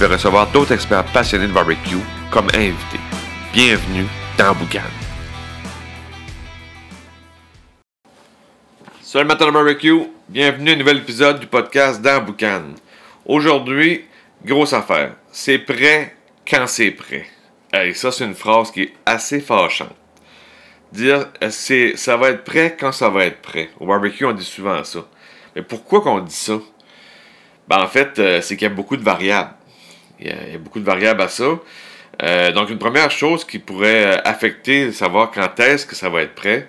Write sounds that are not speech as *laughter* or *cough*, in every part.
vais recevoir d'autres experts passionnés de barbecue comme invités. Bienvenue dans Boucan. Salut matin de barbecue, bienvenue à un nouvel épisode du podcast dans Boucan. Aujourd'hui, grosse affaire. C'est prêt quand c'est prêt. Et ça, c'est une phrase qui est assez fâchante. Dire c'est ça va être prêt quand ça va être prêt. Au barbecue, on dit souvent ça. Mais pourquoi qu'on dit ça? Ben, en fait, euh, c'est qu'il y a beaucoup de variables. Il y, a, beaucoup de variables à ça. Euh, donc, une première chose qui pourrait euh, affecter, savoir quand est-ce que ça va être prêt,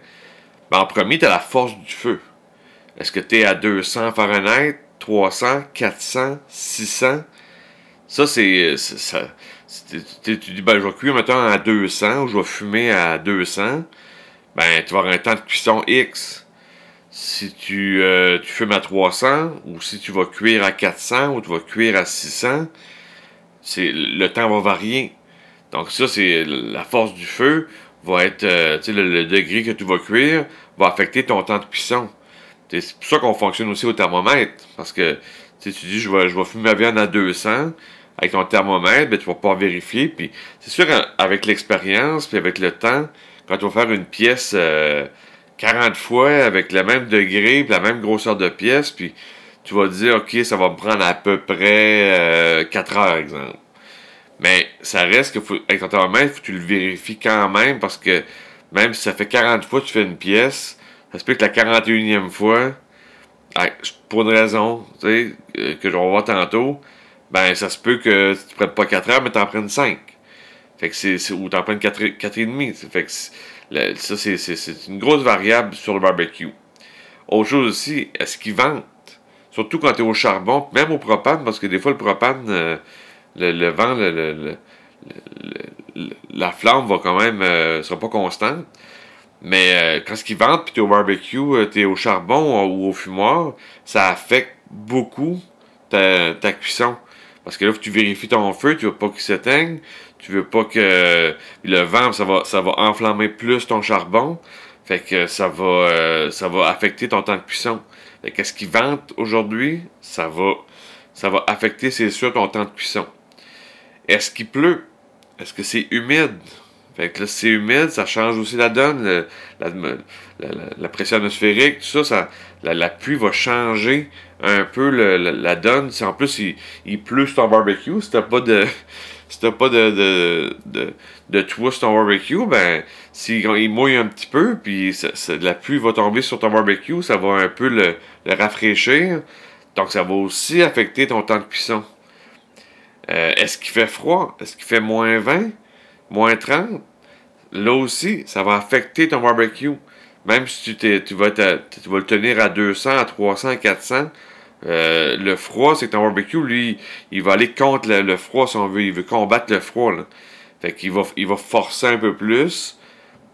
ben, en premier, tu as la force du feu. Est-ce que tu es à 200 Fahrenheit, 300, 400, 600? Ça, c'est. Ça, tu dis, ben, je vais cuire maintenant à 200 ou je vais fumer à 200. Ben, tu vas avoir un temps de cuisson X. Si tu, euh, tu fumes à 300 ou si tu vas cuire à 400 ou tu vas cuire à 600, le temps va varier. Donc, ça, c'est la force du feu va être, euh, le, degré que tu vas cuire va affecter ton temps de cuisson. C'est pour ça qu'on fonctionne aussi au thermomètre. Parce que tu dis, je vais, je vais fumer ma viande à 200. Avec ton thermomètre, ben, tu vas pouvoir vérifier. Puis c'est sûr, avec l'expérience, puis avec le temps, quand tu vas faire une pièce 40 euh, fois avec le même degré, puis la même grosseur de pièce, puis tu vas dire, OK, ça va me prendre à peu près 4 euh, heures, exemple. Mais ça reste que faut, avec ton thermomètre, faut que tu le vérifies quand même parce que même si ça fait 40 fois que tu fais une pièce, ça se peut que la 41e fois, pour une raison tu sais, euh, que je vais voir tantôt, ben ça se peut que tu prennes pas 4 heures, mais tu en prennes 5. Fait que c'est, ou t'en prennes 4, 4 et demi. Fait que ça, c'est, une grosse variable sur le barbecue. Autre chose aussi, est-ce qu'ils vendent? Surtout quand tu es au charbon, même au propane, parce que des fois, le propane, euh, le, vent, la flamme va quand même, euh, sera pas constante. Mais euh, quand ce qui vente, puis tu au barbecue, euh, tu au charbon ou au fumoir, ça affecte beaucoup ta, ta cuisson. Parce que là, tu vérifies ton feu, tu veux pas qu'il s'éteigne, tu veux pas que le vent, ça va, ça va enflammer plus ton charbon. Fait que ça va, ça va affecter ton temps de cuisson. Qu'est-ce qui vente aujourd'hui, ça va, ça va affecter, c'est sûr, ton temps de cuisson. Est-ce qu'il pleut? Est-ce que c'est humide? Fait que là, si c'est humide, ça change aussi la donne, la, pression atmosphérique, tout ça, la, pluie va changer un peu la, donne. Si en plus il, il pleut sur ton barbecue, si t'as pas de. Si t'as pas de, de, de, de ton barbecue, ben, s'il mouille un petit peu, puis la pluie va tomber sur ton barbecue, ça va un peu le, le rafraîchir. Donc, ça va aussi affecter ton temps de cuisson. Euh, est-ce qu'il fait froid? Est-ce qu'il fait moins 20? Moins 30? Là aussi, ça va affecter ton barbecue. Même si tu, tu, vas, le tenir à 200, à 300, à 400, le froid, c'est ton barbecue, lui, il va aller contre le, froid si on veut. Il veut combattre le froid. Là. Fait qu'il va, il va forcer un peu plus.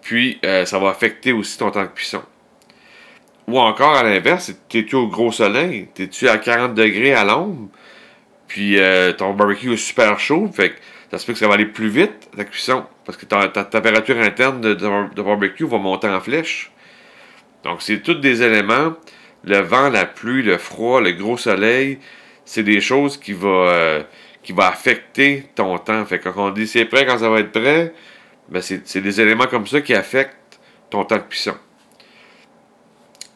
Puis, euh, ça va affecter aussi ton temps de cuisson. Ou encore, à l'inverse, t'es-tu au gros soleil? T'es-tu à 40 degrés à l'ombre? Puis euh, ton barbecue est super chaud, fait que ça se peut que ça va aller plus vite, la cuisson, parce que ta, température interne de, de, barbecue va monter en flèche. Donc, c'est tous des éléments. Le vent, la pluie, le froid, le gros soleil, c'est des choses qui vont euh, qui affecter ton temps. Fait que quand on dit c'est prêt, quand ça va être prêt, ben c'est des éléments comme ça qui affectent ton temps de cuisson.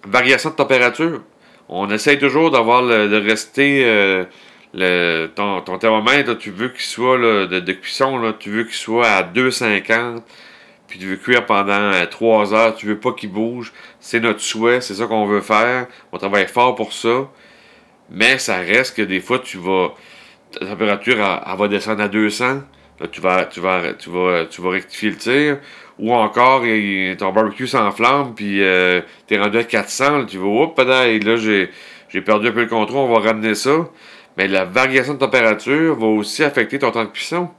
Variation de température. On essaye toujours d'avoir de rester euh, le, ton, ton, thermomètre, tu veux qu'il soit de, cuisson, là, tu veux qu'il soit à 2,50, puis tu veux cuire pendant 3 euh, heures, tu veux pas qu'il bouge. C'est notre souhait, c'est ça qu'on veut faire. On travaille fort pour ça. Mais ça reste que des fois, tu vas. Ta température, elle, va descendre à 200. Là, tu vas, tu vas, tu vas, tu vas rectifier le tir. Ou encore, ton barbecue s'enflamme, puis euh, tu es rendu à 400. tu vas, oups, là, j'ai perdu un peu le contrôle, on va ramener ça. Mais la variation de température va aussi affecter ton temps de cuisson.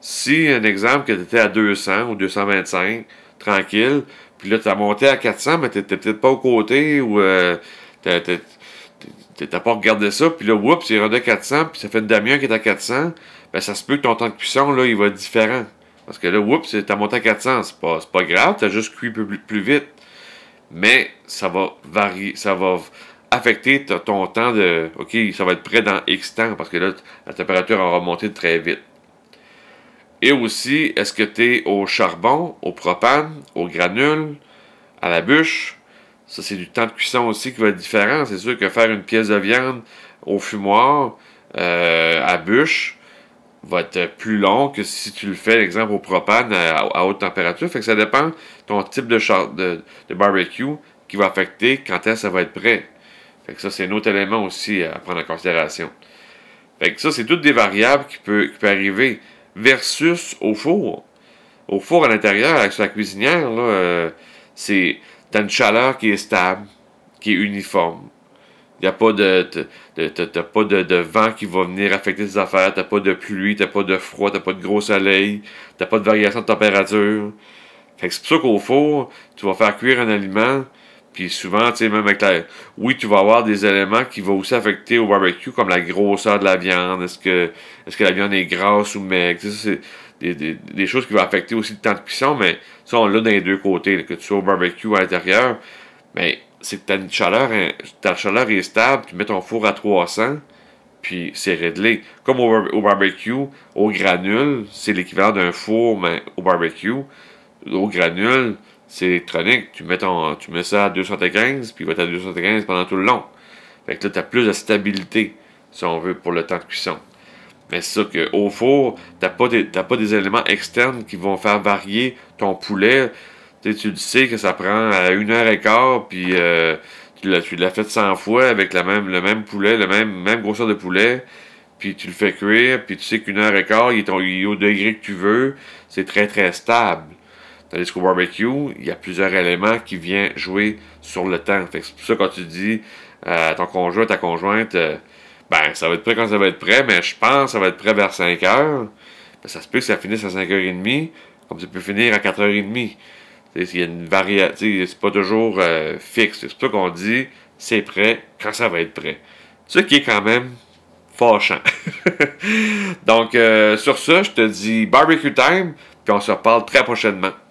Si, un exemple, que tu étais à 200 ou 225, tranquille, puis là, tu as monté à 400, mais tu n'étais peut-être pas au côté ou euh, tu n'as pas regardé ça, puis là, oups, c'est rendu à 400, puis ça fait une demi-heure qui est à 400, ben ça se peut que ton temps de cuisson, là, il va être différent. Parce que là, oups, t'as monté à 400, c'est pas, pas grave, t'as juste cuit plus, vite. Mais ça va varier, ça va affecter ton temps de. OK, ça va être prêt dans X temps parce que là, la température va remonter très vite. Et aussi, est-ce que tu es au charbon, au propane, au granule, à la bûche? Ça, c'est du temps de cuisson aussi qui va être différent. C'est sûr que faire une pièce de viande au fumoir, euh, à bûche, va être plus long que si tu le fais, exemple, au propane à, haute température. Fait que ça dépend ton type de, barbecue qui va affecter quand est-ce que ça va être prêt. Fait que ça, c'est un autre élément aussi à prendre en considération. Fait que ça, c'est toutes des variables qui peuvent peut arriver versus au four. Au four à l'intérieur, avec la cuisinière, là, euh, c'est t'as une chaleur qui est stable, qui est uniforme. Il a pas de, t'as pas de, vent qui va venir affecter tes affaires, t'as pas de pluie, t'as pas de froid, t'as pas de gros soleil, t'as pas de variation de température. Que c'est pour ça qu'au four, tu vas faire cuire un aliment, puis souvent, tu sais, même avec la... Oui, tu vas avoir des éléments qui vont aussi affecter au barbecue, comme la grosseur de la viande. Est-ce que, est-ce que la viande est grasse ou maigre? c'est des, des, des, choses qui vont affecter aussi le temps de cuisson, mais ça, on l'a dans les deux côtés. que tu sois au barbecue à l'intérieur, mais c'est que ta chaleur, ta chaleur est stable, tu mets ton four à 300, puis c'est réglé. Comme au, au barbecue, au granule, c'est l'équivalent d'un four, mais au barbecue. Au granule, c'est électronique. Tu mets, tu mets ça à 215, puis il va être à 215 pendant tout le long. Fait que là, tu as plus de stabilité, si on veut, pour le temps de cuisson. Mais c'est ça qu'au four, tu pas, des, éléments externes qui vont faire varier ton poulet. tu sais que ça prend à une heure et quart, puis euh, tu l'as fait 100 fois avec la même, le même poulet, le même, même grosseur de poulet, puis tu le fais cuire, puis tu sais qu'une heure et quart, il est au degré que tu veux, c'est très très stable. Tandis qu'au barbecue, il y a plusieurs éléments qui viennent jouer sur le temps. c'est pour ça quand tu dis à ton conjoint, ta conjointe, euh, ben ça va être prêt quand ça va être prêt, mais je pense que ça va être prêt vers 5 heures. Ben, ça se peut que ça finisse à 5h30, comme ça peut finir à 4h30. Il y a une variation, c'est pas toujours euh, fixe. C'est pour ça qu'on dit c'est prêt quand ça va être prêt. Ce qui est quand même fâchant. *laughs* Donc, euh, sur ça, je te dis barbecue time, puis on se reparle très prochainement.